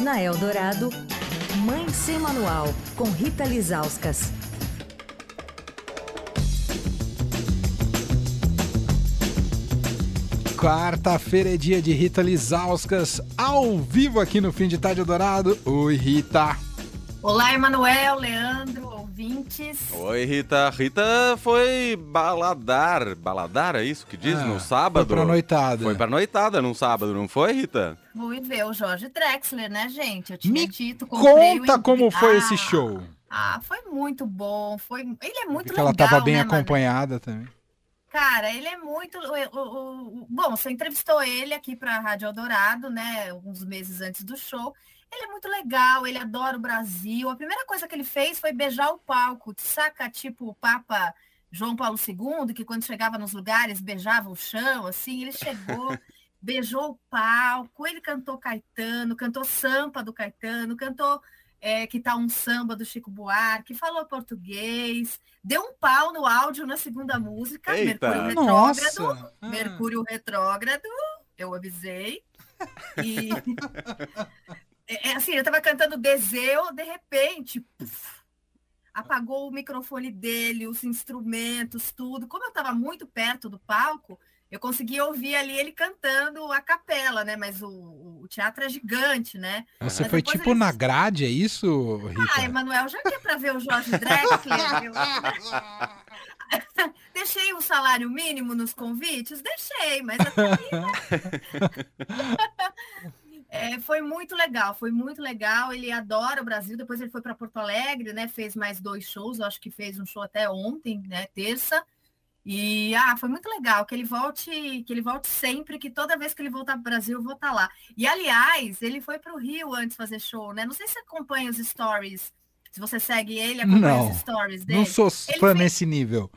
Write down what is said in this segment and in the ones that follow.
Na Eldorado, Mãe Sem Manual, com Rita Lizauskas. Quarta-feira é dia de Rita Lizauskas, ao vivo aqui no Fim de Tarde Eldorado. Oi, Rita. Olá, Emanuel, Leandro, ouvintes. Oi, Rita. Rita foi baladar. Baladar, é isso que diz? Ah, no sábado? Foi pra noitada. Foi pra noitada num sábado, não foi, Rita? Fui ver o Jorge Drexler, né, gente? Eu tinha Me dito, o Conta ingre- como foi Ah, esse show. Ah, foi muito bom. Foi... Ele é muito legal, ela tava bem né, mano? acompanhada também. Cara, ele é muito. o- o- o- Bom, você entrevistou ele aqui para a Rádio Eldorado, né? Alguns meses antes do show. Ele é muito legal, ele adora o Brasil. A primeira coisa que ele fez foi beijar o palco, saca? Tipo o Papa João Paulo II, que quando chegava nos lugares beijava o chão, assim. Ele chegou, beijou o palco, ele cantou Caetano, cantou Sampa do Caetano, cantou é, que tá um samba do Chico Buarque, falou português, deu um pau no áudio na segunda música, Eita. Mercúrio Retrógrado. Nossa! Ah. Mercúrio retrógrado, eu avisei. E é, é assim, eu tava cantando Deseu, de repente, puf, apagou o microfone dele, os instrumentos, tudo. Como eu estava muito perto do palco, eu consegui ouvir ali ele cantando a capela, né? Mas o, o teatro é gigante, né? Você Mas foi tipo ele- na grade, é isso, Rita? Ah, Emanuel, já que é para ver o Jorge Drexler, eu- deixei o salário mínimo nos convites? Deixei, mas até aí, né? É, foi muito legal, foi muito legal. Ele adora o Brasil. Depois ele foi para Porto Alegre, né? Fez mais dois shows. Eu acho que fez um show até ontem, né? Terça. E ah, foi muito legal que ele volte, que ele volte sempre, que toda vez que ele voltar para o Brasil, eu vou estar lá. E aliás, ele foi para o Rio antes fazer show, né? Não sei se acompanha os stories. Se você segue ele, acompanha Não, os stories dele. Não sou fã fez- nesse nível.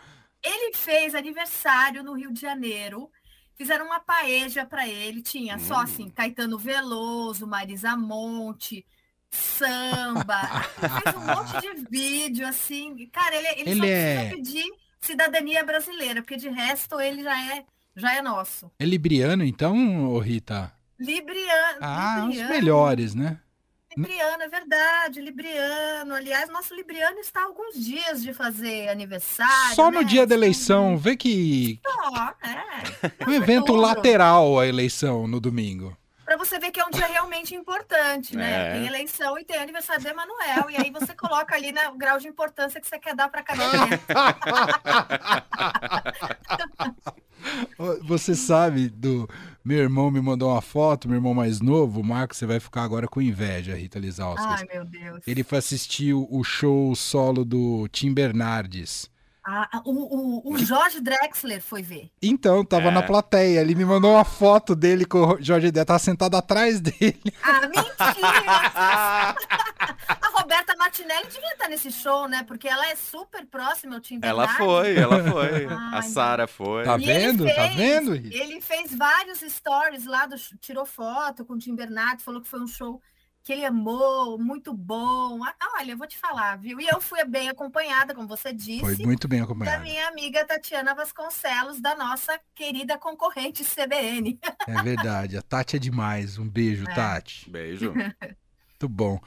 Ele fez aniversário no Rio de Janeiro. Fizeram uma paeja para ele. Tinha só Hum. assim, Caetano Veloso, Marisa Monte, samba. Fez um monte de vídeo, assim. Cara, ele, ele, Ele só é- precisa pedir cidadania brasileira, porque de resto ele já é, já é nosso. É libriano, então, Rita? Libriano. Ah, os Libriano. melhores, né? Libriano, é verdade, Libriano. Aliás, nosso Libriano está há alguns dias de fazer aniversário. Só no né? dia da eleição. Vê que Só, é. um evento lateral a eleição no domingo. Para você ver que é um dia realmente importante, né? É. Tem eleição e tem aniversário do Emanuel. E aí você coloca ali né, o grau de importância que você quer dar para cada evento. Você sabe do. Meu irmão me mandou uma foto, meu irmão mais novo, o Marcos, você vai ficar agora com inveja, Rita Lizauskas. Ai, meu Deus. Ele foi assistir o o show solo do Tim Bernardes. Ah, o, o, o Jorge Drexler foi ver. Então, tava É. na plateia. Ele me mandou uma foto dele com o Jorge Dé, tava sentado atrás dele. Ah, mentira! A Roberta Martinelli devia estar nesse show, né? Porque ela é super próxima ao Tim Ela foi, ela foi. Ai, A Sara foi. Tá E ele vendo? Tá fez- vendo, Rita? Ele fez vários stories lá, do, tirou foto com o Tim Bernardes, falou que foi um show que ele amou, muito bom. Ah, Olha, eu vou te falar, viu? E eu fui bem acompanhada, como você disse, Foi muito bem da acompanhado. minha amiga Tatiana Vasconcelos, da nossa querida concorrente CBN. É verdade. A Tati é demais. Um beijo, É. Tati. Beijo. Muito bom.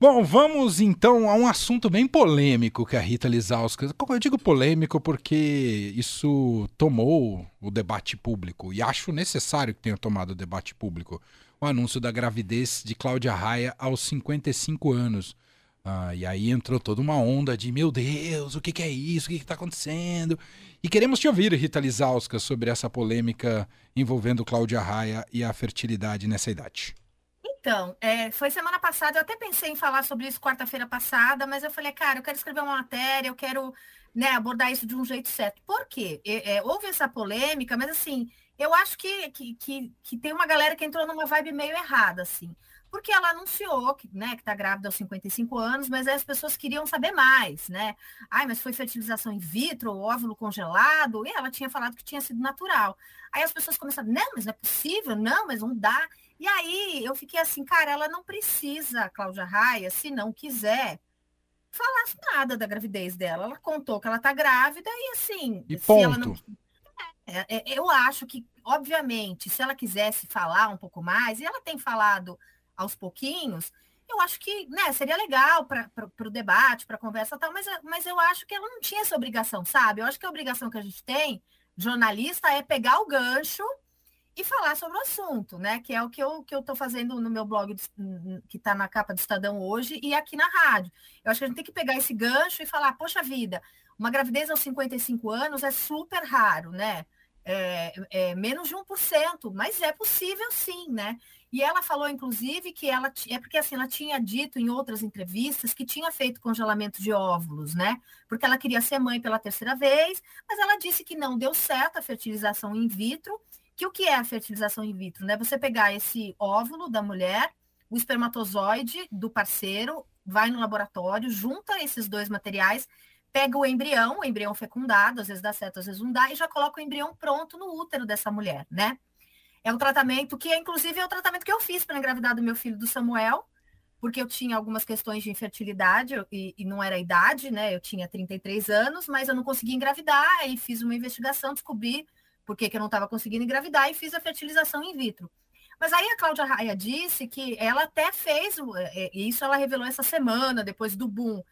Bom, vamos então a um assunto bem polêmico que a Rita Lizauskas. Eu digo polêmico porque isso tomou o debate público e acho necessário que tenha tomado o debate público. O anúncio da gravidez de Cláudia Raia aos 55 anos. Ah, e aí entrou toda uma onda de meu Deus, o que, que é isso? O que está acontecendo? E queremos te ouvir, Rita Lizauskas, sobre essa polêmica envolvendo Cláudia Raia e a fertilidade nessa idade. Então, é, foi semana passada, eu até pensei em falar sobre isso quarta-feira passada, mas eu falei, cara, eu quero escrever uma matéria, eu quero né, abordar isso de um jeito certo. Por quê? É, é, houve essa polêmica, mas assim, eu acho que, que, que, que tem uma galera que entrou numa vibe meio errada, assim. Porque ela anunciou que, né, que tá grávida aos 55 anos, mas aí as pessoas queriam saber mais, né? Ai, mas foi fertilização in vitro, óvulo congelado, e ela tinha falado que tinha sido natural. Aí as pessoas começaram, não, mas não é possível, não, mas não dá. E aí eu fiquei assim, cara, ela não precisa, Cláudia Raia, se não quiser, falar nada da gravidez dela. Ela contou que ela tá grávida e assim, E se ela não. É, é, eu acho que, obviamente, se ela quisesse falar um pouco mais, e ela tem falado aos pouquinhos, eu acho que né, seria legal para o debate, para a conversa tal, mas, mas eu acho que ela não tinha essa obrigação, sabe? Eu acho que a obrigação que a gente tem, jornalista, é pegar o gancho e falar sobre o assunto, né? Que é o que eu que eu estou fazendo no meu blog que está na capa do Estadão hoje e aqui na rádio. Eu acho que a gente tem que pegar esse gancho e falar, poxa vida, uma gravidez aos 55 anos é super raro, né? É, é menos de 1%, mas é possível sim, né? E ela falou, inclusive, que ela é porque assim ela tinha dito em outras entrevistas que tinha feito congelamento de óvulos, né? Porque ela queria ser mãe pela terceira vez, mas ela disse que não deu certo a fertilização in vitro que o que é a fertilização in vitro? Né? Você pegar esse óvulo da mulher, o espermatozoide do parceiro, vai no laboratório, junta esses dois materiais, pega o embrião, o embrião fecundado, às vezes dá certo, às vezes não dá, e já coloca o embrião pronto no útero dessa mulher, né? É um tratamento que, inclusive, é o tratamento que eu fiz para engravidar do meu filho do Samuel, porque eu tinha algumas questões de infertilidade e, e, não era idade, né? Eu tinha 33 anos, mas eu não conseguia engravidar, aí fiz uma investigação, descobri porque que eu não estava conseguindo engravidar e fiz a fertilização in vitro. Mas aí a Cláudia Raia disse que ela até fez, é, é, isso ela revelou essa semana, depois do boom,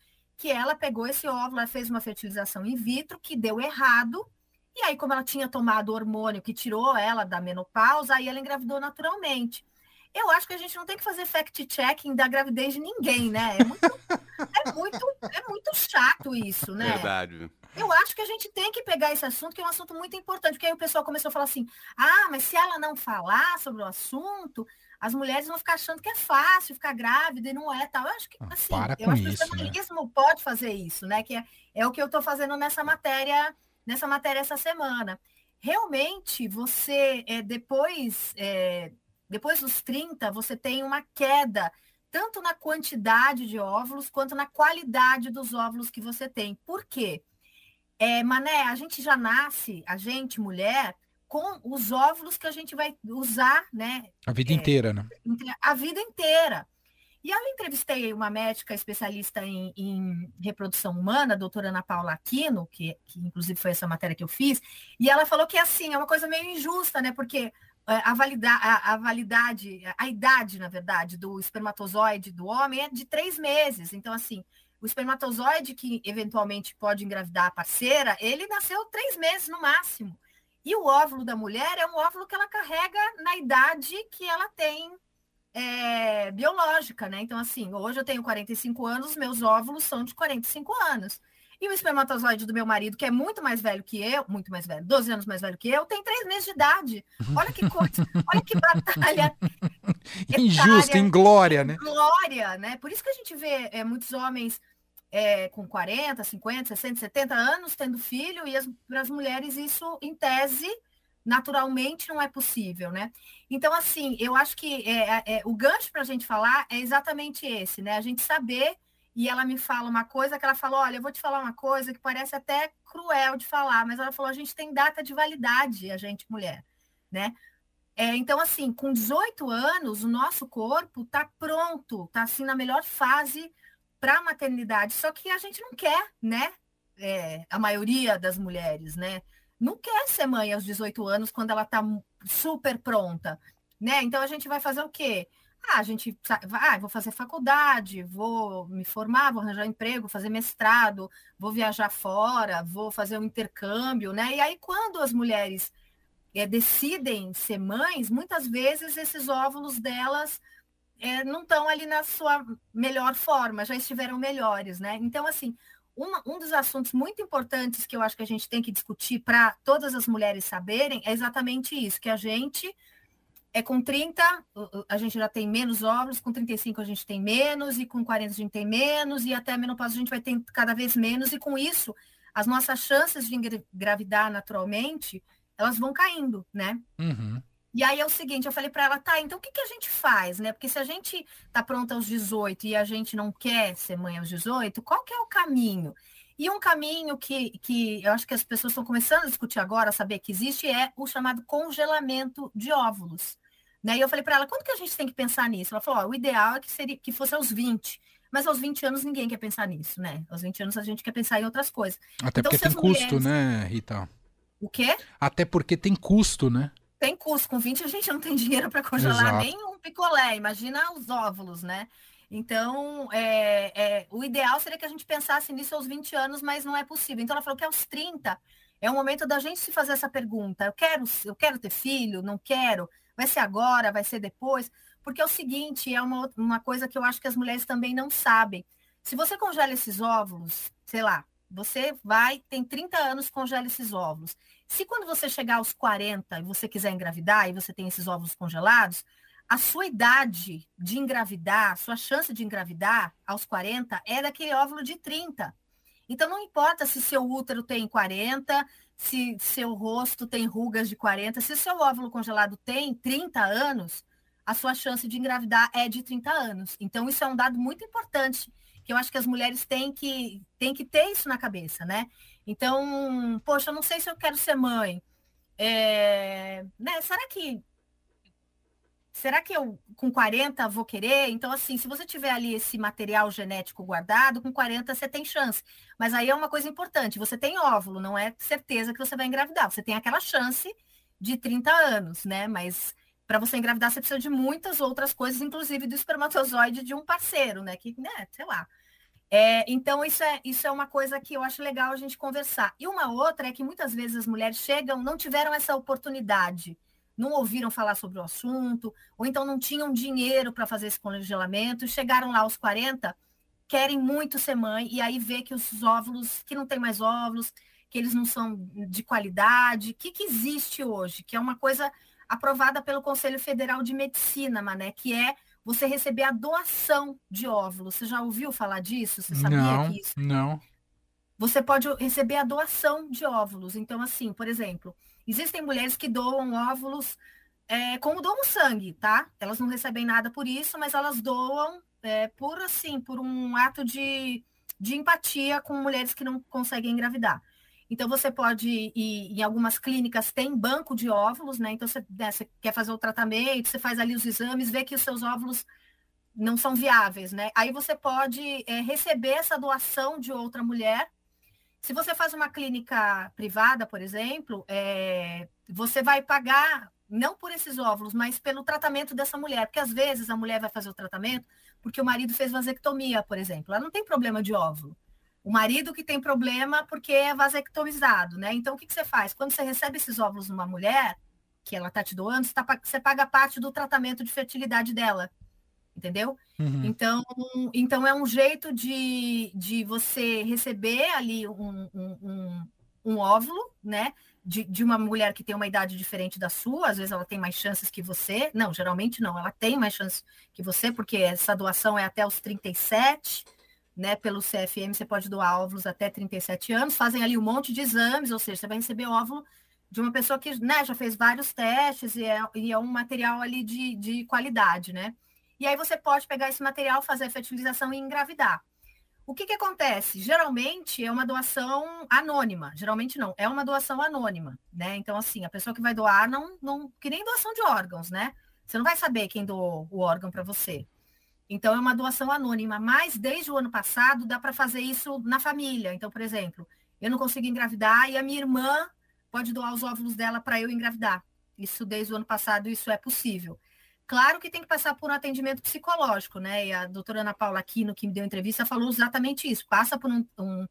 que ela pegou esse óvulo, ela fez uma fertilização in vitro que deu errado, e aí, como ela tinha tomado hormônio que tirou ela da menopausa, aí ela engravidou naturalmente. Eu acho que a gente não tem que fazer fact-checking da gravidez de ninguém, né? É muito, é muito, é muito chato isso, né? Verdade. Eu acho que a gente tem que pegar esse assunto, que é um assunto muito importante, porque aí o pessoal começou a falar assim: ah, mas se ela não falar sobre o assunto, as mulheres vão ficar achando que é fácil ficar grávida e não é tal. Eu acho que ah, assim, Para eu acho isso, que o jornalismo né? pode fazer isso, né? Que é, é o que eu estou fazendo nessa matéria, nessa matéria essa semana. Realmente, você é, depois, é, depois dos 30, você tem uma queda tanto na quantidade de óvulos quanto na qualidade dos óvulos que você tem. Por quê? É, Mané, a gente já nasce, a gente, mulher, com os óvulos que a gente vai usar, né? A vida é, inteira, né? A vida inteira. E eu entrevistei uma médica especialista em, em, reprodução humana, a doutora Ana Paula Aquino, que, que, inclusive foi essa matéria que eu fiz, e ela falou que assim, é uma coisa meio injusta, né? Porque é, a, valida, a, a validade, a idade, na verdade, do espermatozoide do homem é de três meses. Então, assim, o espermatozoide que eventualmente pode engravidar a parceira, ele nasceu três meses no máximo. E o óvulo da mulher é um óvulo que ela carrega na idade que ela tem é, biológica, né? Então, assim, hoje eu tenho 45 anos, meus óvulos são de 45 anos. E o espermatozoide do meu marido, que é muito mais velho que eu, muito mais velho, 12 anos mais velho que eu, tem três meses de idade. Olha que coisa, olha que batalha. Injusta, inglória, né? Glória, né? Por isso que a gente vê é, muitos homens é, com 40, 50, 60, 70 anos tendo filho, e para as mulheres isso, em tese, naturalmente não é possível, né? Então, assim, eu acho que é, é, é o gancho para a gente falar é exatamente esse, né? A gente saber, e ela me fala uma coisa que ela falou, olha, eu vou te falar uma coisa que parece até cruel de falar, mas ela falou, a gente tem data de validade, a gente, mulher, né? É, então, assim, com 18 anos, o nosso corpo está pronto, está assim na melhor fase para a maternidade, só que a gente não quer, né? É, a maioria das mulheres, né? Não quer ser mãe aos 18 anos quando ela está super pronta, né? Então a gente vai fazer o quê? Ah, a gente vai, ah, vou fazer faculdade, vou me formar, vou arranjar emprego, fazer mestrado, vou viajar fora, vou fazer um intercâmbio, né? E aí, quando as mulheres é, decidem ser mães, muitas vezes esses óvulos delas é, não estão ali na sua melhor forma, já estiveram melhores, né? Então, assim, uma, um dos assuntos muito importantes que eu acho que a gente tem que discutir para todas as mulheres saberem é exatamente isso, que a gente é com 30, a gente já tem menos óvulos, com 35 a gente tem menos, e com 40 a gente tem menos, e até a menopausa a gente vai ter cada vez menos, e com isso, as nossas chances de engravidar naturalmente, elas vão caindo, né? Uhum. E aí é o seguinte, eu falei para ela, tá, então o que, que a gente faz, né? Porque se a gente tá pronta aos 18 e a gente não quer ser mãe aos 18, qual que é o caminho? E um caminho que, que eu acho que as pessoas estão começando a discutir agora, a saber que existe, é o chamado congelamento de óvulos. Né? E eu falei para ela, quando que a gente tem que pensar nisso? Ela falou, ó, o ideal é que, seria, que fosse aos 20. Mas aos 20 anos ninguém quer pensar nisso, né? Aos 20 anos a gente quer pensar em outras coisas. Até então, porque tem custo, mulheres... né, Rita? O quê? Até porque tem custo, né? Tem custo. Com 20 a gente não tem dinheiro para congelar Exato. nem um picolé. Imagina os óvulos, né? Então, é, é, o ideal seria que a gente pensasse nisso aos 20 anos, mas não é possível. Então, ela falou que aos 30 é o momento da gente se fazer essa pergunta. Eu quero, eu quero ter filho? Não quero? Vai ser agora? Vai ser depois? Porque é o seguinte, é uma, uma coisa que eu acho que as mulheres também não sabem. Se você congela esses óvulos, sei lá, você vai, tem 30 anos, congela esses óvulos. Se quando você chegar aos 40 e você quiser engravidar e você tem esses óvulos congelados, a sua idade de engravidar, sua chance de engravidar aos 40 é daquele óvulo de 30. Então não importa se seu útero tem 40, se seu rosto tem rugas de 40, se seu óvulo congelado tem 30 anos, a sua chance de engravidar é de 30 anos. Então isso é um dado muito importante que eu acho que as mulheres têm que, têm que ter isso na cabeça, né? Então, poxa, eu não sei se eu quero ser mãe. É, né? Será que será que eu com 40 vou querer? Então, assim, se você tiver ali esse material genético guardado, com 40 você tem chance. Mas aí é uma coisa importante: você tem óvulo, não é certeza que você vai engravidar. Você tem aquela chance de 30 anos, né? Mas para você engravidar, você precisa de muitas outras coisas, inclusive do espermatozoide de um parceiro, né? Que, né, sei lá. É, então, isso é, isso é uma coisa que eu acho legal a gente conversar. E uma outra é que muitas vezes as mulheres chegam, não tiveram essa oportunidade não ouviram falar sobre o assunto, ou então não tinham dinheiro para fazer esse congelamento, chegaram lá aos 40, querem muito ser mãe, e aí vê que os óvulos, que não tem mais óvulos, que eles não são de qualidade, o que, que existe hoje? Que é uma coisa aprovada pelo Conselho Federal de Medicina, Mané, que é você receber a doação de óvulos. Você já ouviu falar disso? Você sabia não, que isso? não. Você pode receber a doação de óvulos. Então, assim, por exemplo, Existem mulheres que doam óvulos é, como doam sangue, tá? Elas não recebem nada por isso, mas elas doam é, por assim, por um ato de, de empatia com mulheres que não conseguem engravidar. Então você pode ir, em algumas clínicas tem banco de óvulos, né? Então você, né, você quer fazer o tratamento, você faz ali os exames, vê que os seus óvulos não são viáveis, né? Aí você pode é, receber essa doação de outra mulher se você faz uma clínica privada, por exemplo, é, você vai pagar não por esses óvulos, mas pelo tratamento dessa mulher, porque às vezes a mulher vai fazer o tratamento porque o marido fez vasectomia, por exemplo. Ela não tem problema de óvulo. O marido que tem problema porque é vasectomizado, né? Então, o que, que você faz? Quando você recebe esses óvulos numa mulher, que ela está te doando, você, tá, você paga parte do tratamento de fertilidade dela entendeu? Uhum. Então, então é um jeito de, de você receber ali um, um, um, um óvulo, né? De, de, uma mulher que tem uma idade diferente da sua, às vezes ela tem mais chances que você. Não, geralmente não, ela tem mais chances que você, porque essa doação é até os 37, né? Pelo CFM você pode doar óvulos até 37 anos, fazem ali um monte de exames, ou seja, você vai receber óvulo de uma pessoa que né, já fez vários testes e é, e é um material ali de, de qualidade, né? E aí você pode pegar esse material, fazer a fertilização e engravidar. O que, que acontece? Geralmente é uma doação anônima. Geralmente não, é uma doação anônima, né? Então, assim, a pessoa que vai doar não, não. Que nem doação de órgãos, né? Você não vai saber quem doou o órgão para você. Então, é uma doação anônima. Mas desde o ano passado dá para fazer isso na família. Então, por exemplo, eu não consigo engravidar e a minha irmã pode doar os óvulos dela para eu engravidar. Isso desde o ano passado, isso é possível. Claro que tem que passar por um atendimento psicológico, né? E a doutora Ana Paula Aquino, que me deu entrevista, falou exatamente isso. Passa por um, um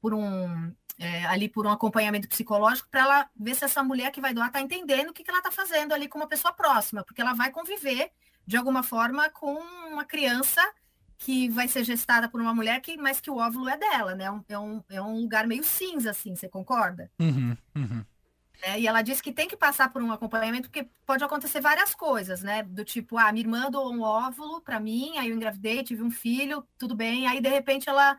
por um é, ali por um acompanhamento psicológico para ela ver se essa mulher que vai doar está entendendo o que, que ela está fazendo ali com uma pessoa próxima, porque ela vai conviver de alguma forma com uma criança que vai ser gestada por uma mulher, que, mas que o óvulo é dela, né? É um, é um lugar meio cinza, assim, você concorda? Uhum, uhum. É, e ela disse que tem que passar por um acompanhamento, porque pode acontecer várias coisas, né? Do tipo, ah, minha irmã doou um óvulo para mim, aí eu engravidei, tive um filho, tudo bem, aí de repente ela,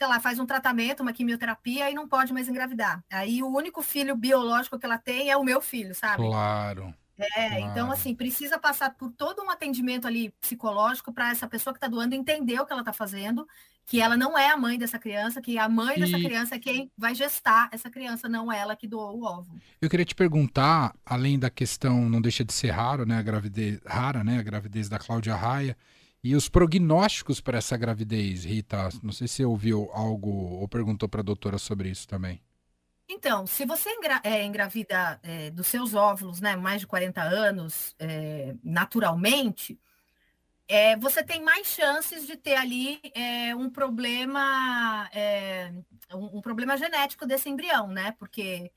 sei lá, faz um tratamento, uma quimioterapia e não pode mais engravidar. Aí o único filho biológico que ela tem é o meu filho, sabe? Claro. É, claro. então assim, precisa passar por todo um atendimento ali psicológico para essa pessoa que está doando entender o que ela está fazendo que ela não é a mãe dessa criança, que a mãe e... dessa criança é quem vai gestar essa criança, não ela que doou o óvulo. Eu queria te perguntar, além da questão, não deixa de ser raro, né, a gravidez rara, né, a gravidez da Cláudia Raia, e os prognósticos para essa gravidez, Rita, não sei se você ouviu algo ou perguntou para a doutora sobre isso também. Então, se você engra é, engravida é, dos seus óvulos, né, mais de 40 anos, é, naturalmente, é, você tem mais chances de ter ali é, um problema, é, um, um, problema genético desse embrião, né? Porque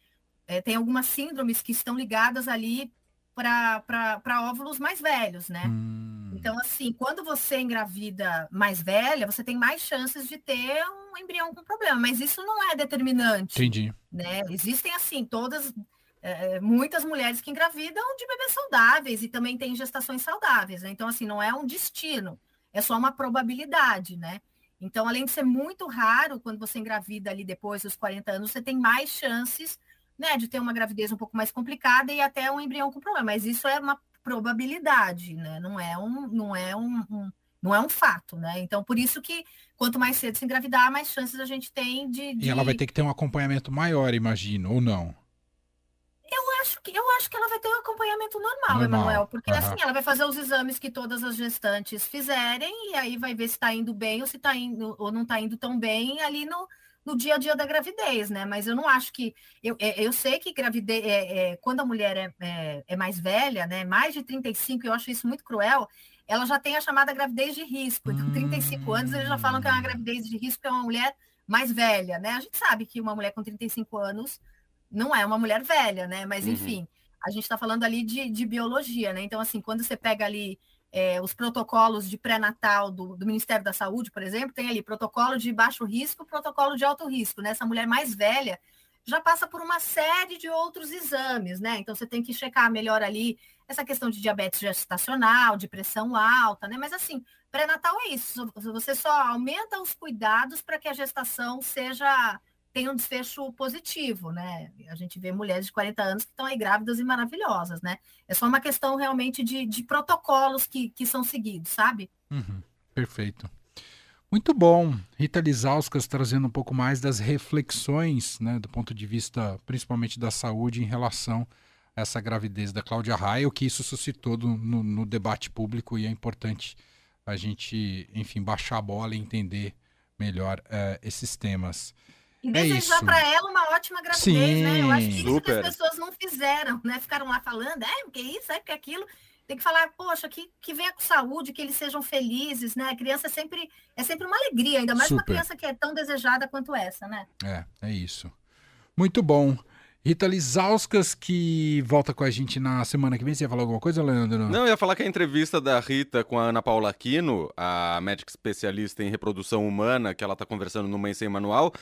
tem algumas síndromes que estão ligadas ali para óvulos mais velhos, né? Hum. Então, assim, quando você engravida mais velha, você tem mais chances de ter um embrião com problema, mas isso não é determinante. Entendi. Né? Existem, assim, todas, é, muitas mulheres que engravidam de bebês saudáveis e também têm gestações saudáveis, né? Então, assim, não é um destino, é só uma probabilidade, né? Então, além de ser muito raro, quando você engravida ali depois dos 40 anos, você tem mais chances né, de ter uma gravidez um pouco mais complicada e até um embrião com problema. Mas isso é uma probabilidade, né? Não é um, não é um, um não é um fato, né? Então, por isso que quanto mais cedo se engravidar, mais chances a gente tem de, de... E ela vai ter que ter um acompanhamento maior, imagino, ou não? Eu acho que eu acho que ela vai ter um acompanhamento normal, normal. Emanuel, porque uhum. assim, ela vai fazer os exames que todas as gestantes fizerem e aí vai ver se está indo bem ou se está indo ou não está indo tão bem ali no no dia a dia da gravidez, né? Mas eu não acho que. Eu, é, eu sei que gravidez, é, é, quando a mulher é, é, é, mais velha, né? Mais de 35, eu acho isso muito cruel, ela já tem a chamada gravidez de risco. Então, 35 hum. anos, eles já falam que é uma gravidez de risco, é uma mulher mais velha, né? A gente sabe que uma mulher com 35 anos não é uma mulher velha, né? Mas, uhum. enfim, uhum. a gente está falando ali de, de biologia, né? Então, assim, quando você pega ali é, os protocolos de pré-natal do, do, Ministério da Saúde, por exemplo, tem ali protocolo de baixo risco, protocolo de alto risco. Né? Essa mulher mais velha já passa por uma série de outros exames, né? Então você tem que checar melhor ali essa questão de diabetes gestacional, de pressão alta, né? Mas assim, pré-natal é isso. Você só aumenta os cuidados para que a gestação seja tem um desfecho positivo, né? A gente vê mulheres de 40 anos que estão aí grávidas e maravilhosas, né? É só uma questão realmente de, de protocolos que, que são seguidos, sabe? Uhum, perfeito. Muito bom. Rita Lizauskas trazendo um pouco mais das reflexões, né, do ponto de vista principalmente da saúde em relação a essa gravidez da Cláudia Raia, o que isso suscitou no, no, debate público e é importante a gente, enfim, baixar a bola e entender melhor uh, esses temas. E é desejar para ela uma ótima gravidez, Sim, né? Eu acho que isso que as pessoas não fizeram, né? Ficaram lá falando, é, porque isso, é, porque aquilo. Tem que falar, poxa, que, que venha com saúde, que eles sejam felizes, né? A criança é sempre, é sempre uma alegria, ainda mais Super. uma criança que é tão desejada quanto essa, né? É, é isso. Muito bom. Rita Lizauskas, que volta com a gente na semana que vem. Você ia falar alguma coisa, Leandro? Não, eu ia falar que a entrevista da Rita com a Ana Paula Aquino, a médica especialista em reprodução humana, que ela está conversando no Mãe Sem Manual,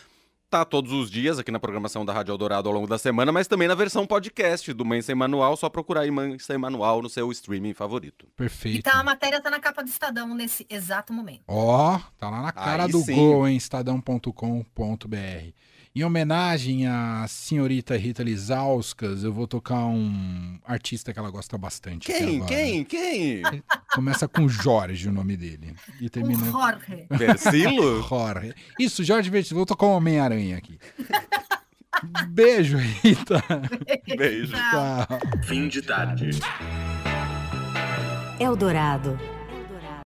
tá todos os dias aqui na programação da Rádio Eldorado ao longo da semana, mas também na versão podcast do Mãe Sem Manual, só procurar aí Mãe Sem Manual no seu streaming favorito. Perfeito. E tá, a matéria tá na capa do Estadão nesse exato momento. Ó, oh, tá lá na cara aí do sim. gol, em estadão.com.br. Em homenagem à senhorita Rita Lizauskas, eu vou tocar um artista que ela gosta bastante. Quem? Quem? Quem? Começa com Jorge o nome dele. E termina... Um Jorge. Versilo? Jorge. Isso, Jorge Versilo. Vou tocar um Homem-Aranha aqui. Beijo, Rita. Beijo. Tchau. Fim de tarde. Eldorado.